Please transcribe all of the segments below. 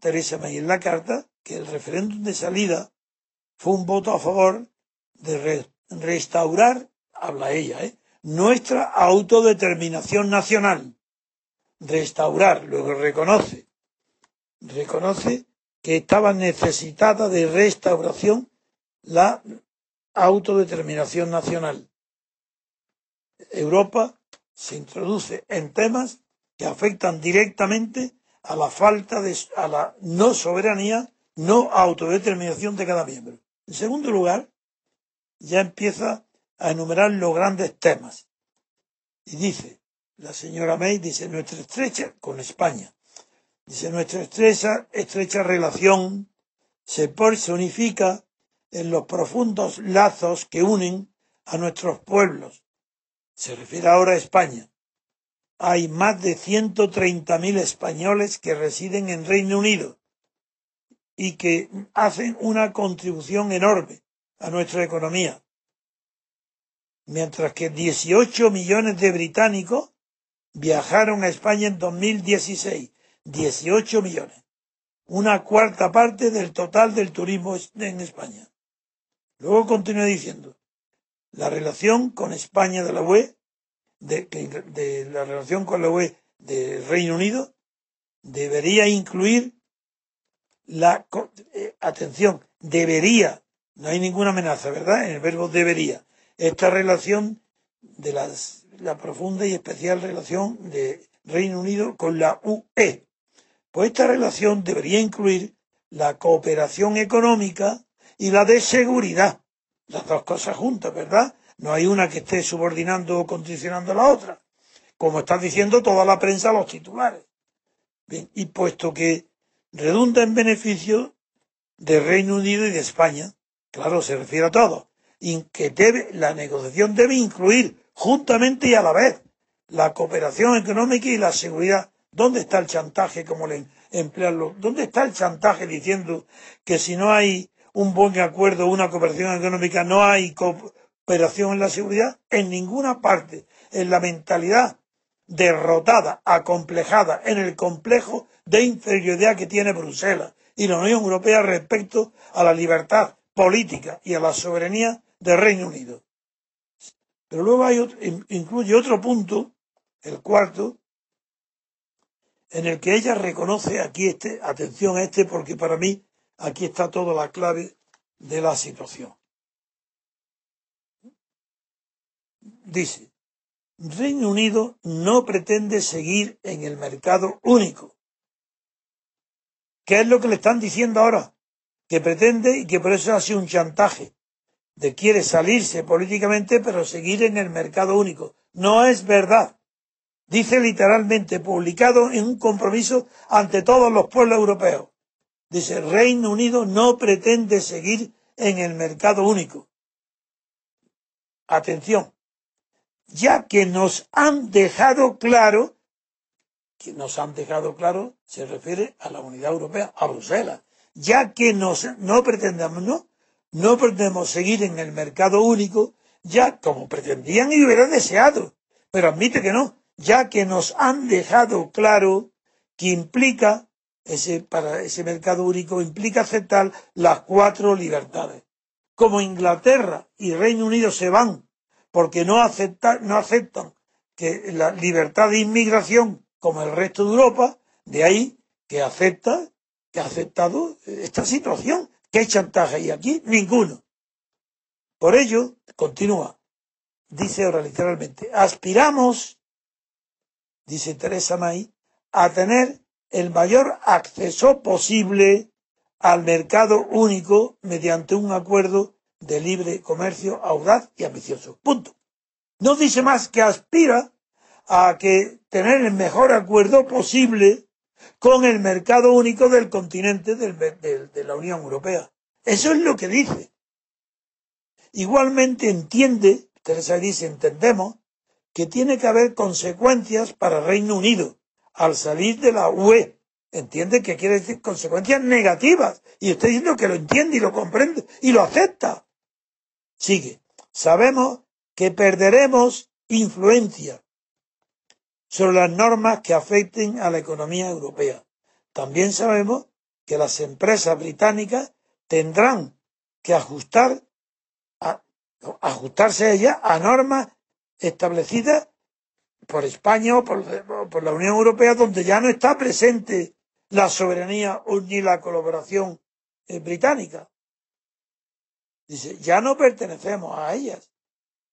Teresa May en la carta que el referéndum de salida fue un voto a favor de re- restaurar, habla ella, ¿eh? nuestra autodeterminación nacional. Restaurar, luego reconoce, reconoce que estaba necesitada de restauración la autodeterminación nacional. Europa se introduce en temas que afectan directamente a la falta de a la no soberanía, no autodeterminación de cada miembro. En segundo lugar, ya empieza a enumerar los grandes temas. Y dice, la señora May dice, nuestra estrecha, con España, dice, nuestra estrecha, estrecha relación se personifica en los profundos lazos que unen a nuestros pueblos. Se refiere ahora a España hay más de 130.000 españoles que residen en Reino Unido y que hacen una contribución enorme a nuestra economía. Mientras que 18 millones de británicos viajaron a España en 2016. 18 millones. Una cuarta parte del total del turismo en España. Luego continúa diciendo, la relación con España de la UE de, de la relación con la UE del Reino Unido debería incluir la eh, atención. Debería. No hay ninguna amenaza verdad en el verbo debería. Esta relación de las, la profunda y especial relación de Reino Unido con la UE pues esta relación debería incluir la cooperación económica y la de seguridad. Las dos cosas juntas verdad no hay una que esté subordinando o condicionando a la otra, como está diciendo toda la prensa los titulares. Bien, y puesto que redunda en beneficio de Reino Unido y de España, claro, se refiere a todo, y que debe, la negociación debe incluir juntamente y a la vez la cooperación económica y la seguridad. ¿Dónde está el chantaje como le emplearlo? ¿Dónde está el chantaje diciendo que si no hay un buen acuerdo, una cooperación económica, no hay operación en la seguridad en ninguna parte, en la mentalidad derrotada, acomplejada, en el complejo de inferioridad que tiene Bruselas y la Unión Europea respecto a la libertad política y a la soberanía del Reino Unido. Pero luego hay otro- in- incluye otro punto, el cuarto, en el que ella reconoce aquí este, atención a este, porque para mí aquí está toda la clave de la situación. Dice, Reino Unido no pretende seguir en el mercado único. ¿Qué es lo que le están diciendo ahora? Que pretende y que por eso hace un chantaje. De quiere salirse políticamente pero seguir en el mercado único. No es verdad. Dice literalmente, publicado en un compromiso ante todos los pueblos europeos. Dice, Reino Unido no pretende seguir en el mercado único. Atención, ya que nos han dejado claro, que nos han dejado claro, se refiere a la unidad europea, a Bruselas, ya que nos, no pretendamos, no, no pretendemos seguir en el mercado único, ya como pretendían y hubieran deseado, pero admite que no, ya que nos han dejado claro que implica, ese, para ese mercado único, implica aceptar las cuatro libertades. Como Inglaterra y Reino Unido se van porque no, acepta, no aceptan que la libertad de inmigración como el resto de Europa, de ahí que acepta, que ha aceptado esta situación. ¿Qué chantaje hay aquí? Ninguno. Por ello, continúa, dice ahora literalmente, aspiramos, dice Teresa May, a tener el mayor acceso posible al mercado único mediante un acuerdo de libre comercio audaz y ambicioso. Punto. No dice más que aspira a que tener el mejor acuerdo posible con el mercado único del continente de la Unión Europea. Eso es lo que dice. Igualmente entiende, Teresa dice, entendemos que tiene que haber consecuencias para Reino Unido al salir de la UE. Entiende que quiere decir consecuencias negativas. Y estoy diciendo que lo entiende y lo comprende y lo acepta. Sigue. Sabemos que perderemos influencia sobre las normas que afecten a la economía europea. También sabemos que las empresas británicas tendrán que ajustar ajustarse a ella a normas establecidas por España o por, la Unión Europea, donde ya no está presente la soberanía ni la colaboración eh, británica. Dice, ya no pertenecemos a ellas,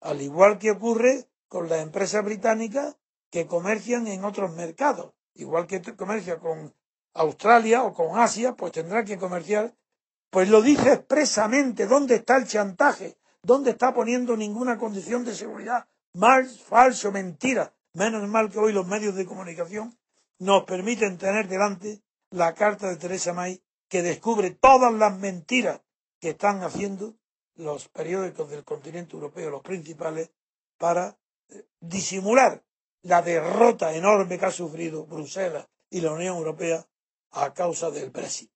al igual que ocurre con las empresas británicas que comercian en otros mercados, igual que comercia con Australia o con Asia, pues tendrá que comerciar. Pues lo dice expresamente, ¿dónde está el chantaje? ¿Dónde está poniendo ninguna condición de seguridad? Mal, falso, mentira. Menos mal que hoy los medios de comunicación nos permiten tener delante la carta de Teresa May que descubre todas las mentiras que están haciendo los periódicos del continente europeo, los principales, para eh, disimular la derrota enorme que ha sufrido Bruselas y la Unión Europea a causa del Brexit.